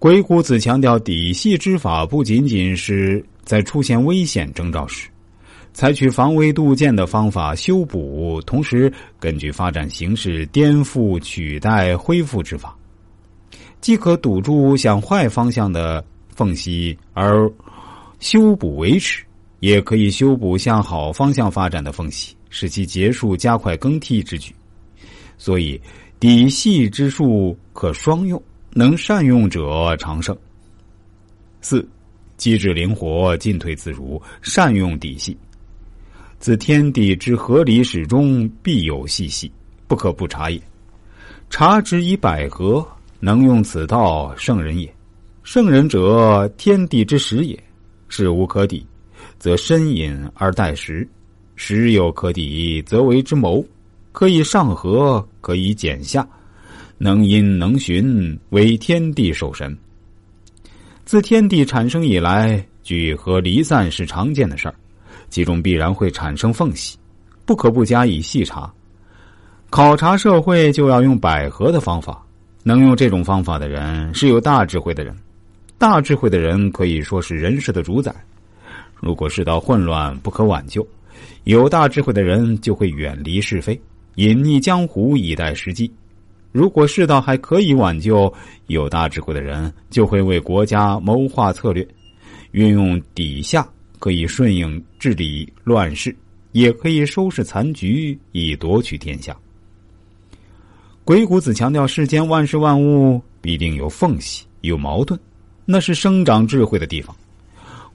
鬼谷子强调底细之法，不仅仅是在出现危险征兆时，采取防微杜渐的方法修补，同时根据发展形势颠覆、取代、恢复之法，既可堵住向坏方向的缝隙而修补维持，也可以修补向好方向发展的缝隙，使其结束、加快更替之举。所以，底细之术可双用。能善用者长胜。四，机智灵活，进退自如，善用底细。自天地之合理始终，必有细细，不可不察也。察之以百合，能用此道，圣人也。圣人者，天地之始也。事无可抵，则深隐而待时；时有可抵，则为之谋。可以上合，可以减下。能因能循，为天地守神。自天地产生以来，聚合离散是常见的事儿，其中必然会产生缝隙，不可不加以细查。考察社会就要用百合的方法，能用这种方法的人是有大智慧的人。大智慧的人可以说是人世的主宰。如果世道混乱不可挽救，有大智慧的人就会远离是非，隐匿江湖以待时机。如果世道还可以挽救，有大智慧的人就会为国家谋划策略，运用底下可以顺应治理乱世，也可以收拾残局以夺取天下。鬼谷子强调，世间万事万物必定有缝隙、有矛盾，那是生长智慧的地方。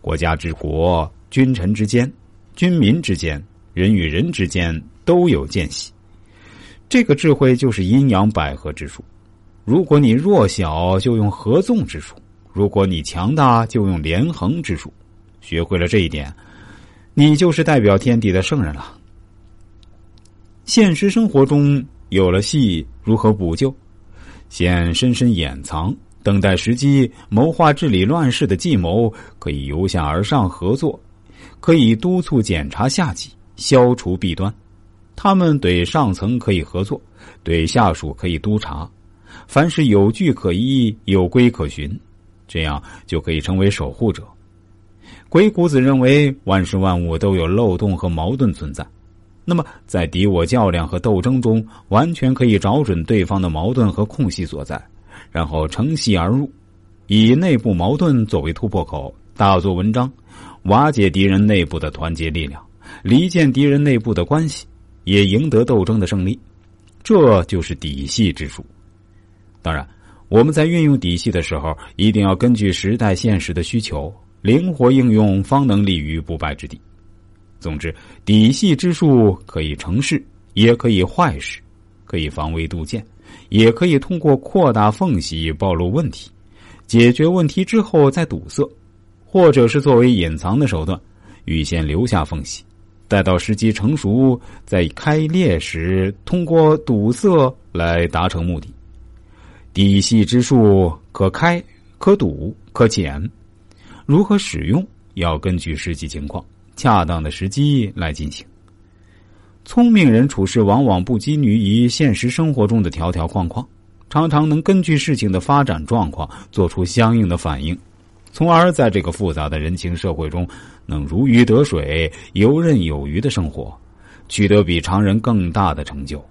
国家之国、君臣之间、君民之间、人与人之间都有间隙。这个智慧就是阴阳百合之术。如果你弱小，就用合纵之术；如果你强大，就用连横之术。学会了这一点，你就是代表天地的圣人了。现实生活中有了戏，如何补救？先深深掩藏，等待时机，谋划治理乱世的计谋，可以由下而上合作，可以督促检查下级，消除弊端。他们对上层可以合作，对下属可以督查，凡是有据可依、有规可循，这样就可以成为守护者。鬼谷子认为，万事万物都有漏洞和矛盾存在，那么在敌我较量和斗争中，完全可以找准对方的矛盾和空隙所在，然后乘隙而入，以内部矛盾作为突破口，大做文章，瓦解敌人内部的团结力量，离间敌人内部的关系。也赢得斗争的胜利，这就是底细之术。当然，我们在运用底细的时候，一定要根据时代现实的需求，灵活应用，方能立于不败之地。总之，底细之术可以成事，也可以坏事；可以防微杜渐，也可以通过扩大缝隙暴露问题，解决问题之后再堵塞，或者是作为隐藏的手段，预先留下缝隙。待到时机成熟，在开裂时通过堵塞来达成目的。底细之术可开、可堵、可减，如何使用要根据实际情况、恰当的时机来进行。聪明人处事往往不拘泥于现实生活中的条条框框，常常能根据事情的发展状况做出相应的反应。从而在这个复杂的人情社会中，能如鱼得水、游刃有余的生活，取得比常人更大的成就。